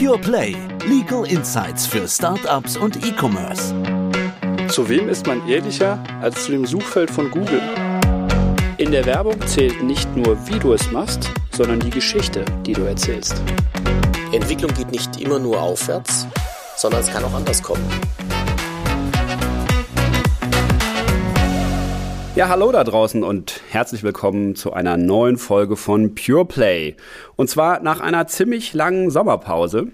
Pure Play. Legal Insights für Startups und E-Commerce. Zu wem ist man ehrlicher als zu dem Suchfeld von Google? In der Werbung zählt nicht nur, wie du es machst, sondern die Geschichte, die du erzählst. Entwicklung geht nicht immer nur aufwärts, sondern es kann auch anders kommen. Ja, hallo da draußen und herzlich willkommen zu einer neuen Folge von Pure Play. Und zwar nach einer ziemlich langen Sommerpause.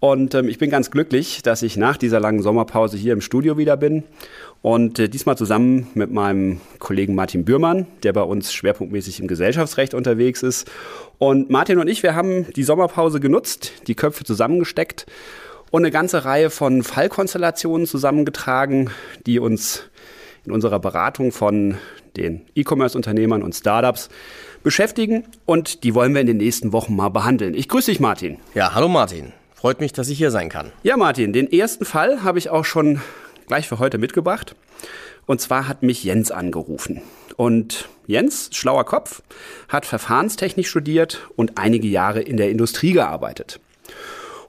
Und ähm, ich bin ganz glücklich, dass ich nach dieser langen Sommerpause hier im Studio wieder bin. Und äh, diesmal zusammen mit meinem Kollegen Martin Bührmann, der bei uns schwerpunktmäßig im Gesellschaftsrecht unterwegs ist. Und Martin und ich, wir haben die Sommerpause genutzt, die Köpfe zusammengesteckt und eine ganze Reihe von Fallkonstellationen zusammengetragen, die uns in unserer Beratung von den E-Commerce-Unternehmern und Startups beschäftigen und die wollen wir in den nächsten Wochen mal behandeln. Ich grüße dich, Martin. Ja, hallo Martin. Freut mich, dass ich hier sein kann. Ja, Martin, den ersten Fall habe ich auch schon gleich für heute mitgebracht. Und zwar hat mich Jens angerufen. Und Jens, schlauer Kopf, hat Verfahrenstechnik studiert und einige Jahre in der Industrie gearbeitet.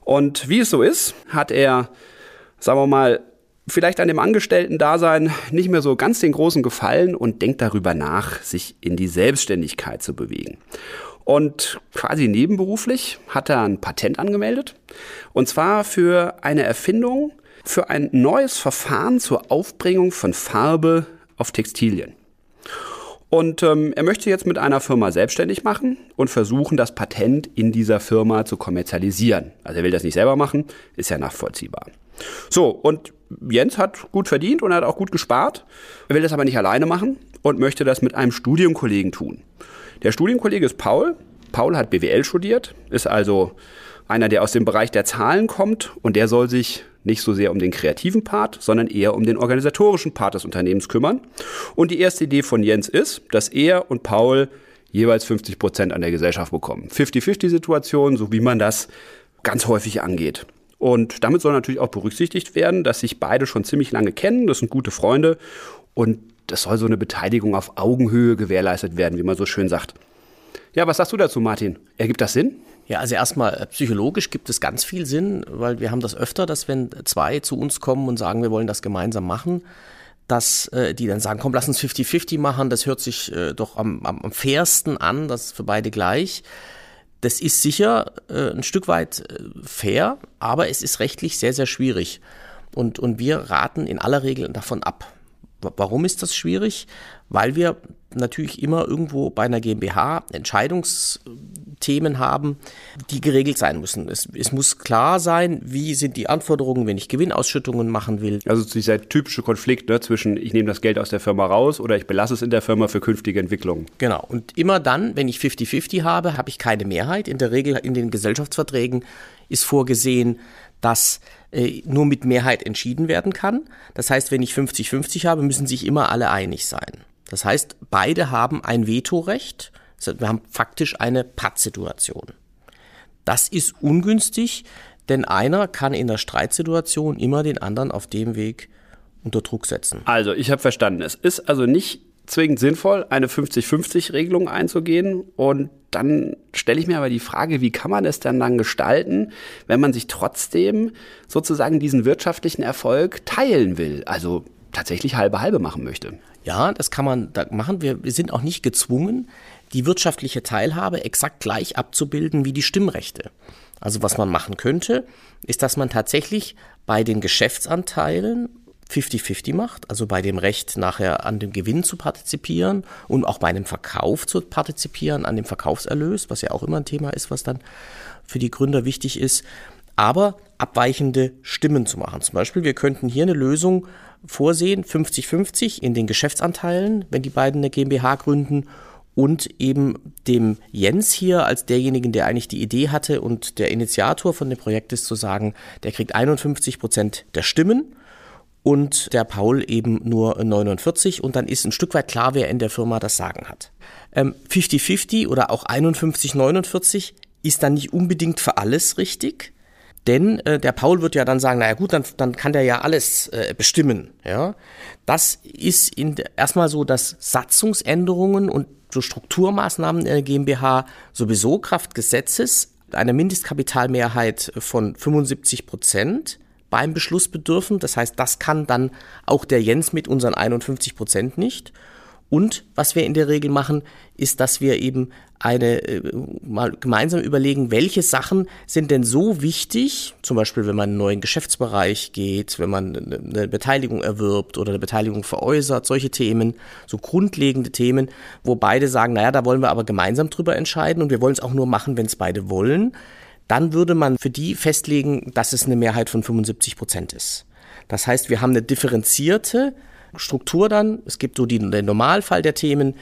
Und wie es so ist, hat er, sagen wir mal, vielleicht an dem Angestellten-Dasein nicht mehr so ganz den großen Gefallen und denkt darüber nach, sich in die Selbstständigkeit zu bewegen. Und quasi nebenberuflich hat er ein Patent angemeldet. Und zwar für eine Erfindung, für ein neues Verfahren zur Aufbringung von Farbe auf Textilien. Und ähm, er möchte jetzt mit einer Firma selbstständig machen und versuchen, das Patent in dieser Firma zu kommerzialisieren. Also er will das nicht selber machen, ist ja nachvollziehbar. So, und Jens hat gut verdient und hat auch gut gespart. Er will das aber nicht alleine machen und möchte das mit einem Studienkollegen tun. Der Studienkollege ist Paul. Paul hat BWL studiert, ist also einer, der aus dem Bereich der Zahlen kommt und der soll sich nicht so sehr um den kreativen Part, sondern eher um den organisatorischen Part des Unternehmens kümmern. Und die erste Idee von Jens ist, dass er und Paul jeweils 50 Prozent an der Gesellschaft bekommen. 50-50-Situation, so wie man das ganz häufig angeht. Und damit soll natürlich auch berücksichtigt werden, dass sich beide schon ziemlich lange kennen, das sind gute Freunde und das soll so eine Beteiligung auf Augenhöhe gewährleistet werden, wie man so schön sagt. Ja, was sagst du dazu, Martin? Ergibt das Sinn? Ja, also erstmal äh, psychologisch gibt es ganz viel Sinn, weil wir haben das öfter, dass wenn zwei zu uns kommen und sagen, wir wollen das gemeinsam machen, dass äh, die dann sagen, komm, lass uns 50-50 machen, das hört sich äh, doch am, am, am fairsten an, das ist für beide gleich. Das ist sicher äh, ein Stück weit äh, fair, aber es ist rechtlich sehr, sehr schwierig. Und, und wir raten in aller Regel davon ab. Warum ist das schwierig? Weil wir natürlich immer irgendwo bei einer GmbH Entscheidungsthemen haben, die geregelt sein müssen. Es, es, muss klar sein, wie sind die Anforderungen, wenn ich Gewinnausschüttungen machen will. Also dieser typische Konflikt ne, zwischen ich nehme das Geld aus der Firma raus oder ich belasse es in der Firma für künftige Entwicklungen. Genau. Und immer dann, wenn ich 50-50 habe, habe ich keine Mehrheit. In der Regel in den Gesellschaftsverträgen ist vorgesehen, dass äh, nur mit Mehrheit entschieden werden kann. Das heißt, wenn ich 50-50 habe, müssen sich immer alle einig sein. Das heißt, beide haben ein Vetorecht. Wir haben faktisch eine Pattsituation. Das ist ungünstig, denn einer kann in der Streitsituation immer den anderen auf dem Weg unter Druck setzen. Also, ich habe verstanden. Es ist also nicht zwingend sinnvoll, eine 50-50-Regelung einzugehen. Und dann stelle ich mir aber die Frage, wie kann man es denn dann gestalten, wenn man sich trotzdem sozusagen diesen wirtschaftlichen Erfolg teilen will? Also tatsächlich halbe halbe machen möchte. Ja, das kann man da machen. Wir, wir sind auch nicht gezwungen, die wirtschaftliche Teilhabe exakt gleich abzubilden wie die Stimmrechte. Also was man machen könnte, ist, dass man tatsächlich bei den Geschäftsanteilen 50-50 macht, also bei dem Recht nachher an dem Gewinn zu partizipieren und auch bei einem Verkauf zu partizipieren, an dem Verkaufserlös, was ja auch immer ein Thema ist, was dann für die Gründer wichtig ist, aber abweichende Stimmen zu machen. Zum Beispiel, wir könnten hier eine Lösung vorsehen, 50-50 in den Geschäftsanteilen, wenn die beiden eine GmbH gründen und eben dem Jens hier als derjenigen, der eigentlich die Idee hatte und der Initiator von dem Projekt ist, zu sagen, der kriegt 51 Prozent der Stimmen und der Paul eben nur 49 und dann ist ein Stück weit klar, wer in der Firma das Sagen hat. 50-50 ähm, oder auch 51-49 ist dann nicht unbedingt für alles richtig, denn äh, der Paul wird ja dann sagen, naja gut, dann, dann kann der ja alles äh, bestimmen. Ja? Das ist in, erstmal so, dass Satzungsänderungen und so Strukturmaßnahmen in der GmbH sowieso Kraft Gesetzes eine Mindestkapitalmehrheit von 75 Prozent beim Beschluss bedürfen. Das heißt, das kann dann auch der Jens mit unseren 51 Prozent nicht. Und was wir in der Regel machen, ist, dass wir eben eine äh, mal gemeinsam überlegen, welche Sachen sind denn so wichtig, zum Beispiel wenn man in einen neuen Geschäftsbereich geht, wenn man eine Beteiligung erwirbt oder eine Beteiligung veräußert, solche Themen, so grundlegende Themen, wo beide sagen, naja, da wollen wir aber gemeinsam drüber entscheiden und wir wollen es auch nur machen, wenn es beide wollen, dann würde man für die festlegen, dass es eine Mehrheit von 75 Prozent ist. Das heißt, wir haben eine differenzierte Struktur dann. Es gibt so die, den Normalfall der Themen,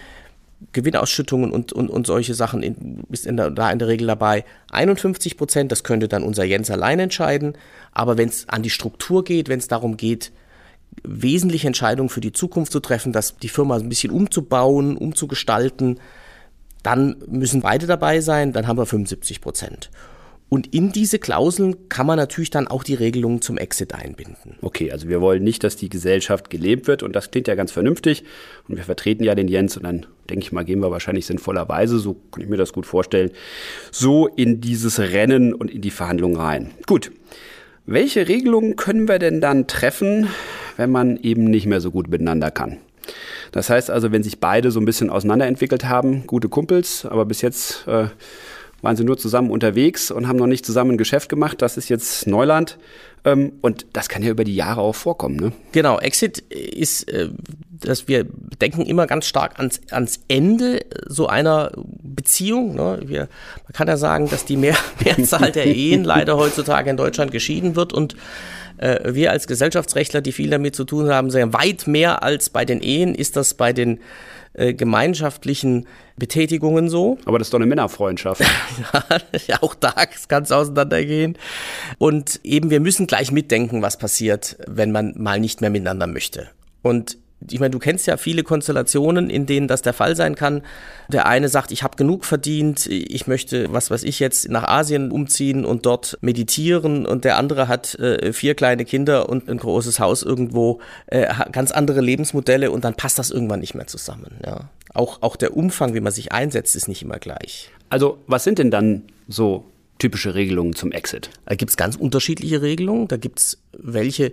Gewinnausschüttungen und, und, und solche Sachen in, ist in der, da in der Regel dabei. 51 Prozent, das könnte dann unser Jens allein entscheiden. Aber wenn es an die Struktur geht, wenn es darum geht, wesentliche Entscheidungen für die Zukunft zu treffen, dass die Firma ein bisschen umzubauen, umzugestalten, dann müssen beide dabei sein, dann haben wir 75 Prozent. Und in diese Klauseln kann man natürlich dann auch die Regelungen zum Exit einbinden. Okay, also wir wollen nicht, dass die Gesellschaft gelebt wird und das klingt ja ganz vernünftig und wir vertreten ja den Jens und dann denke ich mal, gehen wir wahrscheinlich sinnvollerweise, so kann ich mir das gut vorstellen, so in dieses Rennen und in die Verhandlungen rein. Gut. Welche Regelungen können wir denn dann treffen, wenn man eben nicht mehr so gut miteinander kann? Das heißt also, wenn sich beide so ein bisschen auseinanderentwickelt haben, gute Kumpels, aber bis jetzt äh, waren sie nur zusammen unterwegs und haben noch nicht zusammen ein Geschäft gemacht. Das ist jetzt Neuland. Ähm, und das kann ja über die Jahre auch vorkommen. Ne? Genau, Exit ist, äh, dass wir denken immer ganz stark ans, ans Ende so einer Beziehung. Ne? Wir, man kann ja sagen, dass die Mehr, Mehrzahl der Ehen leider heutzutage in Deutschland geschieden wird und äh, wir als Gesellschaftsrechtler, die viel damit zu tun haben, sagen, weit mehr als bei den Ehen ist das bei den äh, gemeinschaftlichen Betätigungen so. Aber das ist doch eine Männerfreundschaft. ja, auch da kann es auseinandergehen. Und eben, wir müssen gleich mitdenken, was passiert, wenn man mal nicht mehr miteinander möchte. Und ich meine, du kennst ja viele Konstellationen, in denen das der Fall sein kann. Der eine sagt, ich habe genug verdient, ich möchte, was weiß ich jetzt, nach Asien umziehen und dort meditieren und der andere hat äh, vier kleine Kinder und ein großes Haus irgendwo, äh, ganz andere Lebensmodelle und dann passt das irgendwann nicht mehr zusammen. Ja. Auch, auch der Umfang, wie man sich einsetzt, ist nicht immer gleich. Also was sind denn dann so typische Regelungen zum Exit? Da gibt es ganz unterschiedliche Regelungen. Da gibt es welche,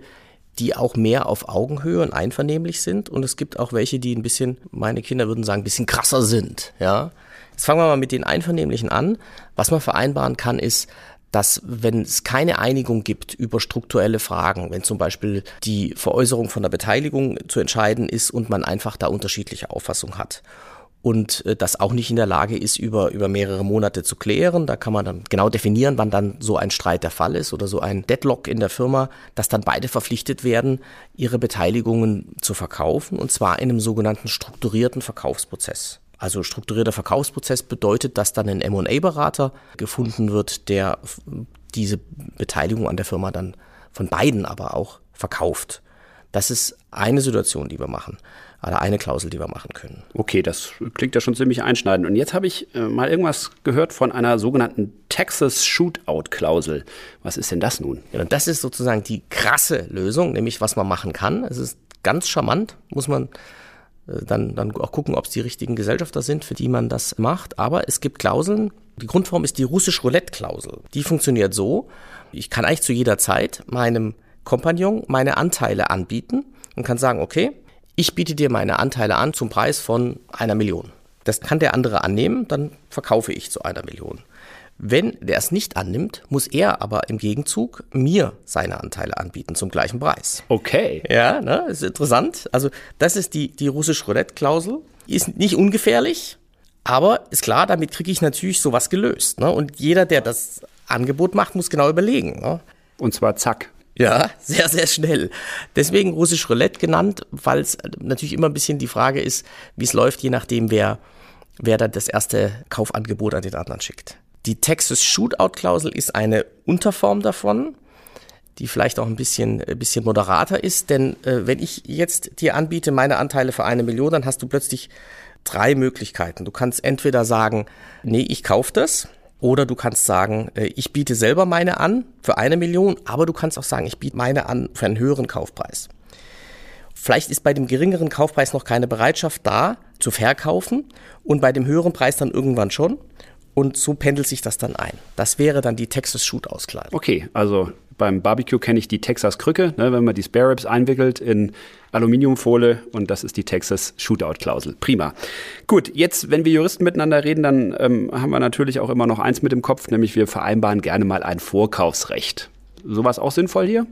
die auch mehr auf Augenhöhe und einvernehmlich sind. Und es gibt auch welche, die ein bisschen, meine Kinder würden sagen, ein bisschen krasser sind. Ja. Jetzt fangen wir mal mit den Einvernehmlichen an. Was man vereinbaren kann, ist, dass wenn es keine Einigung gibt über strukturelle Fragen, wenn zum Beispiel die Veräußerung von der Beteiligung zu entscheiden ist und man einfach da unterschiedliche Auffassung hat und äh, das auch nicht in der Lage ist, über, über mehrere Monate zu klären. Da kann man dann genau definieren, wann dann so ein Streit der Fall ist oder so ein Deadlock in der Firma, dass dann beide verpflichtet werden, ihre Beteiligungen zu verkaufen und zwar in einem sogenannten strukturierten Verkaufsprozess. Also strukturierter Verkaufsprozess bedeutet, dass dann ein M&A-Berater gefunden wird, der diese Beteiligung an der Firma dann von beiden aber auch verkauft. Das ist eine Situation, die wir machen oder eine Klausel, die wir machen können. Okay, das klingt ja schon ziemlich einschneidend. Und jetzt habe ich äh, mal irgendwas gehört von einer sogenannten Texas Shootout-Klausel. Was ist denn das nun? Ja, das ist sozusagen die krasse Lösung, nämlich was man machen kann. Es ist ganz charmant, muss man äh, dann, dann auch gucken, ob es die richtigen Gesellschafter sind, für die man das macht. Aber es gibt Klauseln. Die Grundform ist die russisch Roulette-Klausel. Die funktioniert so, ich kann eigentlich zu jeder Zeit meinem Kompagnon meine Anteile anbieten und kann sagen, okay, ich biete dir meine Anteile an zum Preis von einer Million. Das kann der andere annehmen, dann verkaufe ich zu einer Million. Wenn der es nicht annimmt, muss er aber im Gegenzug mir seine Anteile anbieten zum gleichen Preis. Okay. Ja, ne, ist interessant. Also das ist die, die russische Roulette-Klausel. Ist nicht ungefährlich, aber ist klar, damit kriege ich natürlich sowas gelöst. Ne? Und jeder, der das Angebot macht, muss genau überlegen. Ne? Und zwar zack. Ja, sehr, sehr schnell. Deswegen russisch Roulette genannt, weil es natürlich immer ein bisschen die Frage ist, wie es läuft, je nachdem, wer, wer dann das erste Kaufangebot an den anderen schickt. Die Texas Shootout-Klausel ist eine Unterform davon, die vielleicht auch ein bisschen, ein bisschen moderater ist, denn äh, wenn ich jetzt dir anbiete, meine Anteile für eine Million, dann hast du plötzlich drei Möglichkeiten. Du kannst entweder sagen, nee, ich kaufe das, oder du kannst sagen, äh, ich biete selber meine an für eine Million, aber du kannst auch sagen, ich biete meine an für einen höheren Kaufpreis. Vielleicht ist bei dem geringeren Kaufpreis noch keine Bereitschaft da, zu verkaufen und bei dem höheren Preis dann irgendwann schon. Und so pendelt sich das dann ein. Das wäre dann die Texas Shootout-Kleidung. Okay, also beim Barbecue kenne ich die Texas Krücke, ne, wenn man die Spare Ribs einwickelt in Aluminiumfolie und das ist die Texas Shootout-Klausel. Prima. Gut, jetzt, wenn wir Juristen miteinander reden, dann ähm, haben wir natürlich auch immer noch eins mit im Kopf, nämlich wir vereinbaren gerne mal ein Vorkaufsrecht. Sowas auch sinnvoll hier?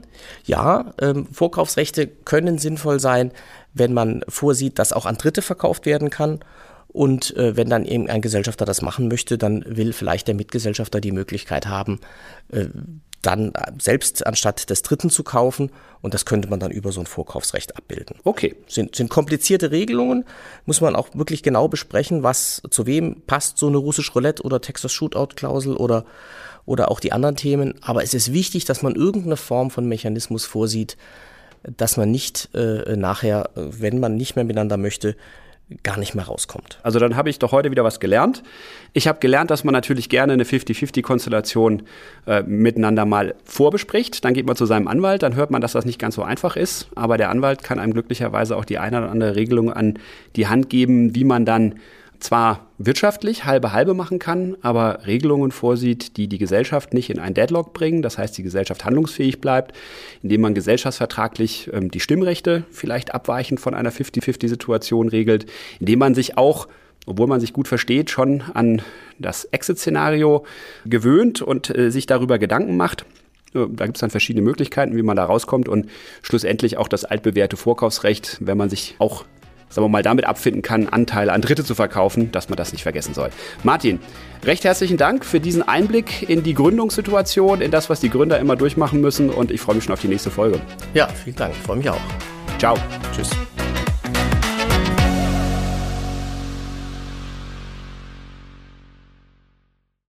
Ja, ähm, Vorkaufsrechte können sinnvoll sein, wenn man vorsieht, dass auch an Dritte verkauft werden kann. Und äh, wenn dann eben ein Gesellschafter das machen möchte, dann will vielleicht der Mitgesellschafter die Möglichkeit haben, äh, dann selbst anstatt des Dritten zu kaufen. Und das könnte man dann über so ein Vorkaufsrecht abbilden. Okay. Sind, sind komplizierte Regelungen, muss man auch wirklich genau besprechen, was zu wem passt, so eine russisch Roulette oder Texas Shootout-Klausel oder, oder auch die anderen Themen. Aber es ist wichtig, dass man irgendeine Form von Mechanismus vorsieht, dass man nicht äh, nachher, wenn man nicht mehr miteinander möchte, gar nicht mehr rauskommt. Also dann habe ich doch heute wieder was gelernt. Ich habe gelernt, dass man natürlich gerne eine 50-50-Konstellation äh, miteinander mal vorbespricht. Dann geht man zu seinem Anwalt, dann hört man, dass das nicht ganz so einfach ist. Aber der Anwalt kann einem glücklicherweise auch die eine oder andere Regelung an die Hand geben, wie man dann zwar wirtschaftlich halbe halbe machen kann, aber Regelungen vorsieht, die die Gesellschaft nicht in ein Deadlock bringen, das heißt, die Gesellschaft handlungsfähig bleibt, indem man gesellschaftsvertraglich ähm, die Stimmrechte vielleicht abweichend von einer 50-50-Situation regelt, indem man sich auch obwohl man sich gut versteht, schon an das Exit-Szenario gewöhnt und äh, sich darüber Gedanken macht. Äh, da gibt es dann verschiedene Möglichkeiten, wie man da rauskommt und schlussendlich auch das altbewährte Vorkaufsrecht, wenn man sich auch sagen wir mal, damit abfinden kann, Anteile an Dritte zu verkaufen, dass man das nicht vergessen soll. Martin, recht herzlichen Dank für diesen Einblick in die Gründungssituation, in das, was die Gründer immer durchmachen müssen und ich freue mich schon auf die nächste Folge. Ja, vielen Dank, ich freue mich auch. Ciao. Tschüss.